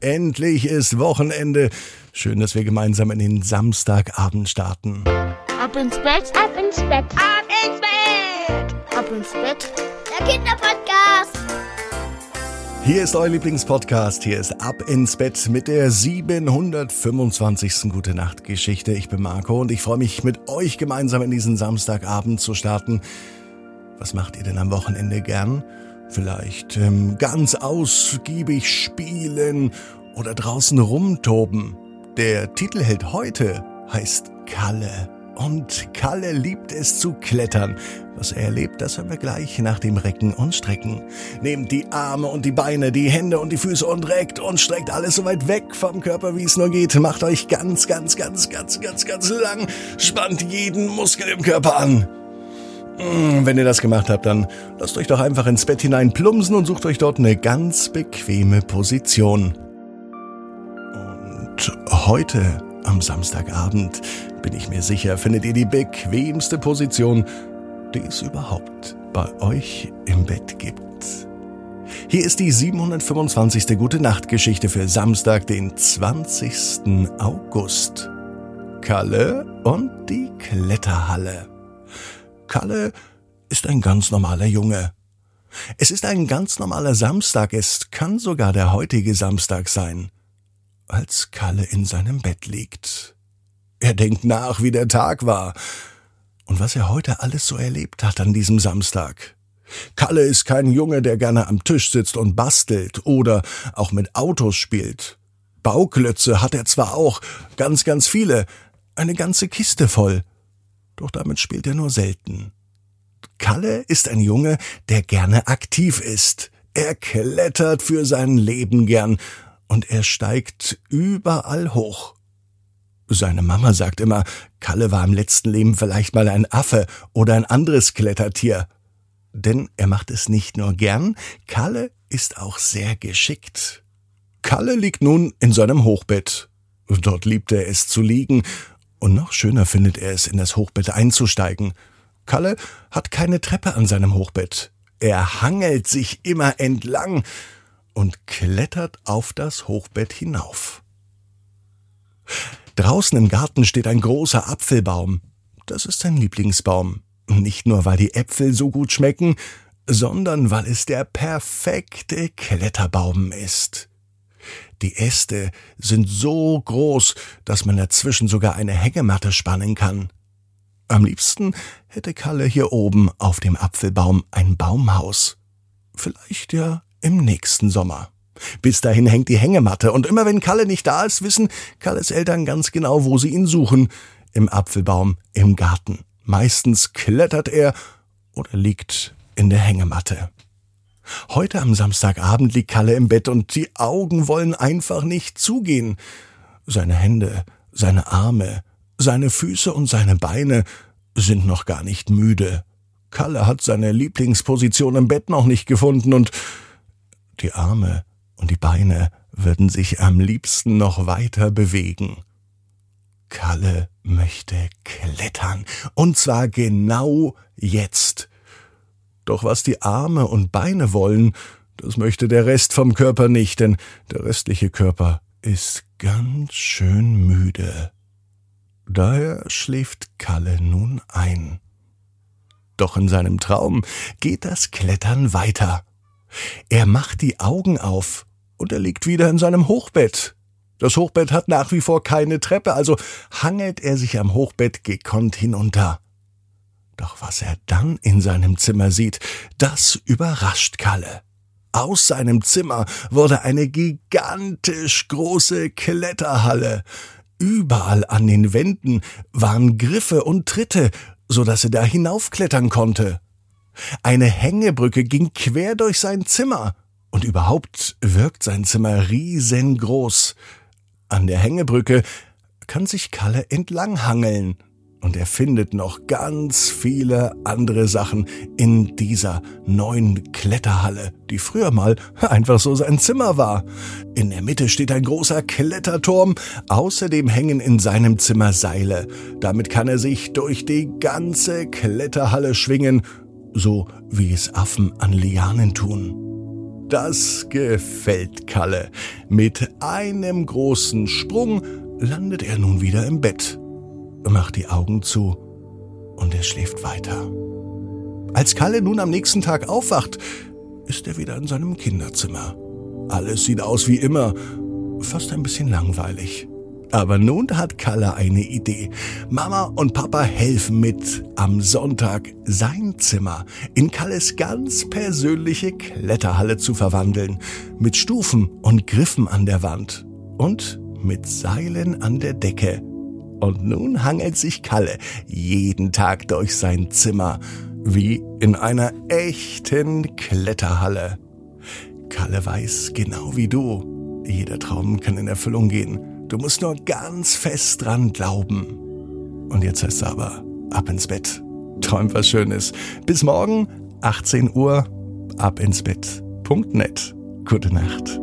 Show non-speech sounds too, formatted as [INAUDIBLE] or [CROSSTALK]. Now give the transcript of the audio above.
Endlich ist Wochenende. Schön, dass wir gemeinsam in den Samstagabend starten. Ab ins Bett, ab ins Bett, ab ins Bett, ab ins Bett. Der Kinderpodcast. Hier ist euer Lieblingspodcast. Hier ist Ab ins Bett mit der 725. Gute Nacht Geschichte. Ich bin Marco und ich freue mich mit euch gemeinsam in diesen Samstagabend zu starten. Was macht ihr denn am Wochenende gern? Vielleicht ähm, ganz ausgiebig spielen oder draußen rumtoben. Der Titelheld heute heißt Kalle. Und Kalle liebt es zu klettern. Was er erlebt, das hören wir gleich nach dem Recken und Strecken. Nehmt die Arme und die Beine, die Hände und die Füße und reckt und streckt alles so weit weg vom Körper, wie es nur geht. Macht euch ganz, ganz, ganz, ganz, ganz, ganz lang. Spannt jeden Muskel im Körper an. Mm, wenn ihr das gemacht habt, dann lasst euch doch einfach ins Bett hinein plumpsen und sucht euch dort eine ganz bequeme Position. Und heute am Samstagabend bin ich mir sicher, findet ihr die bequemste Position, die es überhaupt bei euch im Bett gibt. Hier ist die 725. Gute Nacht Geschichte für Samstag, den 20. August. Kalle und die Kletterhalle. Kalle ist ein ganz normaler Junge. Es ist ein ganz normaler Samstag, es kann sogar der heutige Samstag sein, als Kalle in seinem Bett liegt. Er denkt nach, wie der Tag war und was er heute alles so erlebt hat an diesem Samstag. Kalle ist kein Junge, der gerne am Tisch sitzt und bastelt oder auch mit Autos spielt. Bauklötze hat er zwar auch, ganz, ganz viele, eine ganze Kiste voll, doch damit spielt er nur selten. Kalle ist ein Junge, der gerne aktiv ist. Er klettert für sein Leben gern und er steigt überall hoch. Seine Mama sagt immer, Kalle war im letzten Leben vielleicht mal ein Affe oder ein anderes Klettertier. Denn er macht es nicht nur gern, Kalle ist auch sehr geschickt. Kalle liegt nun in seinem Hochbett. Dort liebt er es zu liegen und noch schöner findet er es, in das Hochbett einzusteigen. Kalle hat keine Treppe an seinem Hochbett. Er hangelt sich immer entlang und klettert auf das Hochbett hinauf. Draußen im Garten steht ein großer Apfelbaum. Das ist sein Lieblingsbaum. Nicht nur, weil die Äpfel so gut schmecken, sondern weil es der perfekte Kletterbaum ist. Die Äste sind so groß, dass man dazwischen sogar eine Hängematte spannen kann. Am liebsten hätte Kalle hier oben auf dem Apfelbaum ein Baumhaus. Vielleicht ja im nächsten Sommer. Bis dahin hängt die Hängematte, und immer wenn Kalle nicht da ist, wissen Kalles Eltern ganz genau, wo sie ihn suchen. Im Apfelbaum im Garten. Meistens klettert er oder liegt in der Hängematte. Heute am Samstagabend liegt Kalle im Bett und die Augen wollen einfach nicht zugehen. Seine Hände, seine Arme, seine Füße und seine Beine sind noch gar nicht müde. Kalle hat seine Lieblingsposition im Bett noch nicht gefunden und die Arme und die Beine würden sich am liebsten noch weiter bewegen. Kalle möchte klettern, und zwar genau jetzt. Doch was die Arme und Beine wollen, das möchte der Rest vom Körper nicht, denn der restliche Körper ist ganz schön müde. Daher schläft Kalle nun ein. Doch in seinem Traum geht das Klettern weiter. Er macht die Augen auf und er liegt wieder in seinem Hochbett. Das Hochbett hat nach wie vor keine Treppe, also hangelt er sich am Hochbett gekonnt hinunter. Doch was er dann in seinem Zimmer sieht, das überrascht Kalle. Aus seinem Zimmer wurde eine gigantisch große Kletterhalle. Überall an den Wänden waren Griffe und Tritte, so dass er da hinaufklettern konnte. Eine Hängebrücke ging quer durch sein Zimmer, und überhaupt wirkt sein Zimmer riesengroß. An der Hängebrücke kann sich Kalle entlanghangeln, und er findet noch ganz viele andere Sachen in dieser neuen Kletterhalle, die früher mal [LAUGHS] einfach so sein Zimmer war. In der Mitte steht ein großer Kletterturm, außerdem hängen in seinem Zimmer Seile. Damit kann er sich durch die ganze Kletterhalle schwingen, so wie es Affen an Lianen tun. Das gefällt Kalle. Mit einem großen Sprung landet er nun wieder im Bett, macht die Augen zu und er schläft weiter. Als Kalle nun am nächsten Tag aufwacht, ist er wieder in seinem Kinderzimmer. Alles sieht aus wie immer, fast ein bisschen langweilig. Aber nun hat Kalle eine Idee. Mama und Papa helfen mit, am Sonntag sein Zimmer in Kalles ganz persönliche Kletterhalle zu verwandeln. Mit Stufen und Griffen an der Wand. Und mit Seilen an der Decke. Und nun hangelt sich Kalle jeden Tag durch sein Zimmer, wie in einer echten Kletterhalle. Kalle weiß genau wie du, jeder Traum kann in Erfüllung gehen. Du musst nur ganz fest dran glauben. Und jetzt heißt es aber, ab ins Bett. Träum was Schönes. Bis morgen, 18 Uhr, ab ins Bett. Punkt net. Gute Nacht.